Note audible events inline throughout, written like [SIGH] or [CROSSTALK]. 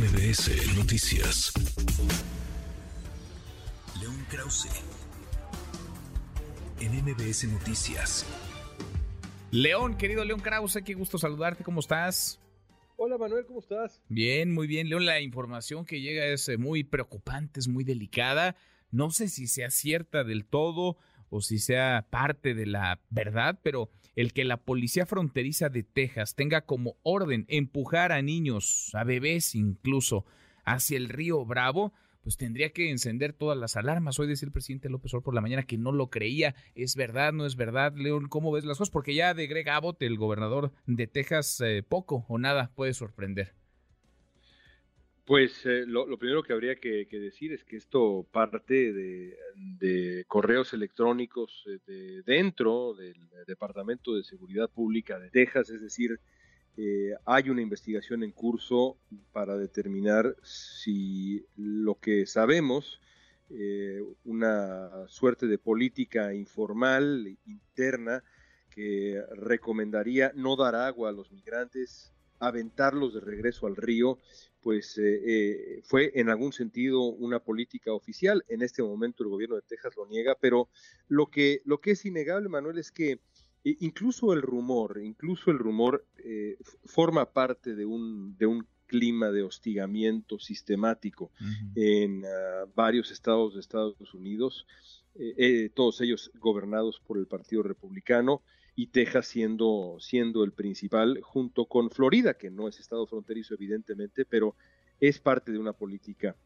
MBS Noticias. León Krause. En MBS Noticias. León, querido León Krause, qué gusto saludarte, ¿cómo estás? Hola Manuel, ¿cómo estás? Bien, muy bien. León, la información que llega es eh, muy preocupante, es muy delicada. No sé si sea cierta del todo o si sea parte de la verdad, pero el que la policía fronteriza de Texas tenga como orden empujar a niños, a bebés incluso, hacia el río Bravo, pues tendría que encender todas las alarmas. Hoy decía el presidente López Obrador por la mañana que no lo creía. ¿Es verdad? ¿No es verdad? León, ¿cómo ves las cosas? Porque ya de Greg Abbott, el gobernador de Texas, eh, poco o nada puede sorprender. Pues eh, lo, primero que habría que, decir es que esto parte de, correos electrónicos eh, de dentro del Departamento de Seguridad Pública de Texas, es decir, eh, hay una investigación en curso para determinar si lo que sabemos, una suerte de política informal, interna, que recomendaría no dar agua a los migrantes, aventarlos de regreso al río pues eh, eh, fue en algún sentido una política oficial. En este momento el gobierno de Texas lo niega, pero lo que, lo que es innegable, Manuel, es que eh, incluso el rumor, incluso el rumor forma parte de un, de un clima de hostigamiento sistemático en ah, varios estados de Estados Unidos, todos ellos gobernados por el Partido Republicano y Texas siendo, siendo el principal, junto con Florida, que no es estado fronterizo evidentemente, pero es parte de una política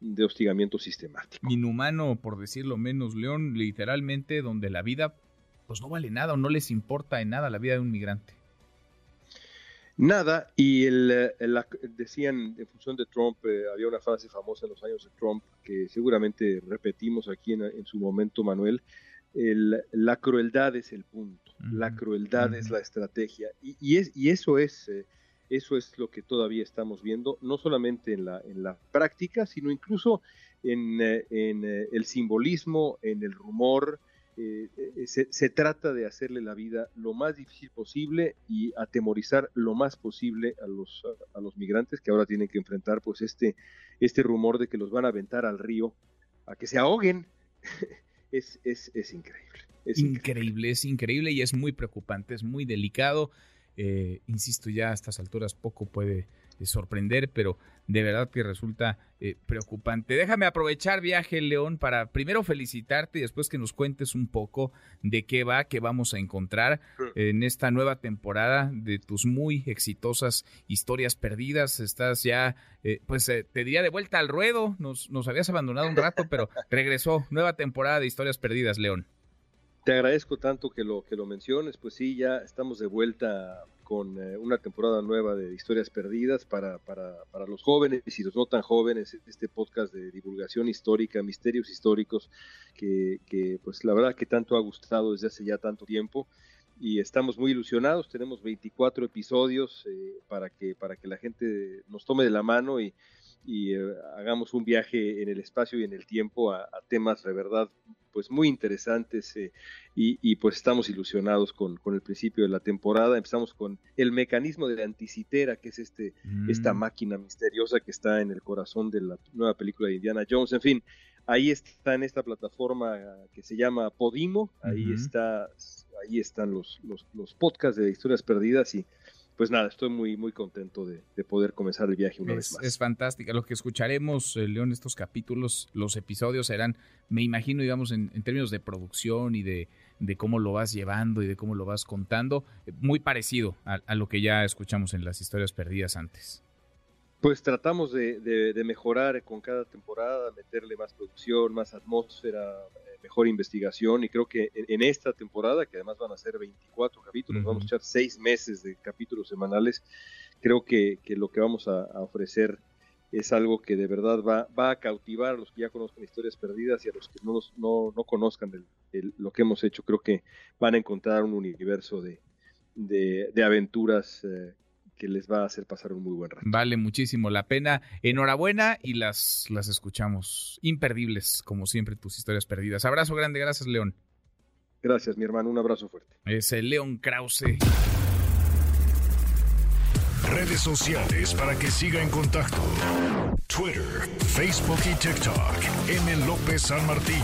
de hostigamiento sistemático. Inhumano, por decirlo menos, León, literalmente donde la vida pues no vale nada o no les importa en nada la vida de un migrante. Nada, y el, decían en función de Trump, eh, había una frase famosa en los años de Trump que seguramente repetimos aquí en, en su momento, Manuel, el, la crueldad es el punto. La crueldad es la estrategia. Y, es, y eso, es, eh, eso es lo que todavía estamos viendo, no solamente en la, en la práctica, sino incluso en, eh, en eh, el simbolismo, en el rumor. Se, se, trata de hacerle la vida lo más difícil posible y atemorizar lo más posible a los, a, los migrantes que ahora tienen que enfrentar pues este, este rumor de que los van a aventar al río a que se ahoguen. [LAUGHS] es, es, es increíble increíble, es increíble y es muy preocupante, es muy delicado. Eh, insisto, ya a estas alturas poco puede eh, sorprender, pero de verdad que resulta eh, preocupante. Déjame aprovechar viaje León para primero felicitarte y después que nos cuentes un poco de qué va, qué vamos a encontrar en esta nueva temporada de tus muy exitosas historias perdidas. Estás ya, pues te diría de vuelta al ruedo, nos, nos habías abandonado un rato, pero [LAUGHS] regresó, nueva temporada de historias perdidas, León. Te agradezco tanto que lo, que lo menciones, pues sí, ya estamos de vuelta con eh, una temporada nueva de historias perdidas para, para, para, los jóvenes y los no tan jóvenes, este podcast de divulgación histórica, misterios históricos, que, que pues la verdad que tanto ha gustado desde hace ya tanto tiempo y estamos muy ilusionados, tenemos 24 episodios eh, para, que, para que la gente nos tome de la mano y, y eh, hagamos un viaje en el espacio y en el tiempo a, temas de verdad pues muy interesantes eh, y, pues estamos ilusionados con, con, el principio de la temporada. Empezamos con el mecanismo de la anticitera, que es este, esta mm. máquina misteriosa que está en el corazón de la nueva película de Indiana Jones. En fin, ahí está en esta plataforma que se llama Podimo, ahí está, ahí están los, los, los podcasts de historias perdidas y pues nada, estoy muy, muy contento de, poder comenzar el viaje una vez más. Es fantástica. Lo que escucharemos, eh, León, estos capítulos, los episodios serán, me imagino, digamos, en, términos de producción y de, de, cómo lo vas llevando y de cómo lo vas contando, eh, muy parecido a, lo que ya escuchamos en las historias perdidas antes. Pues tratamos de, de, mejorar con cada temporada, meterle más producción, más atmósfera, mejor investigación y creo que en, esta temporada, que además van a ser 24 capítulos, vamos a echar seis meses de capítulos semanales, creo que, lo que vamos a, ofrecer es algo que de verdad va, va, a cautivar a los que ya conozcan historias perdidas y a los que no, no, no conozcan lo que hemos hecho. Creo que van a encontrar un universo de, de, aventuras eh, que les va a hacer pasar un muy buen rato. Vale muchísimo la pena. Enhorabuena y las, las escuchamos. Imperdibles, como siempre, tus historias perdidas. Abrazo grande, gracias, León. Gracias, mi hermano. Un abrazo fuerte. Es el León Krause. Redes sociales para que siga en contacto: Twitter, Facebook y TikTok. M. López San Martín.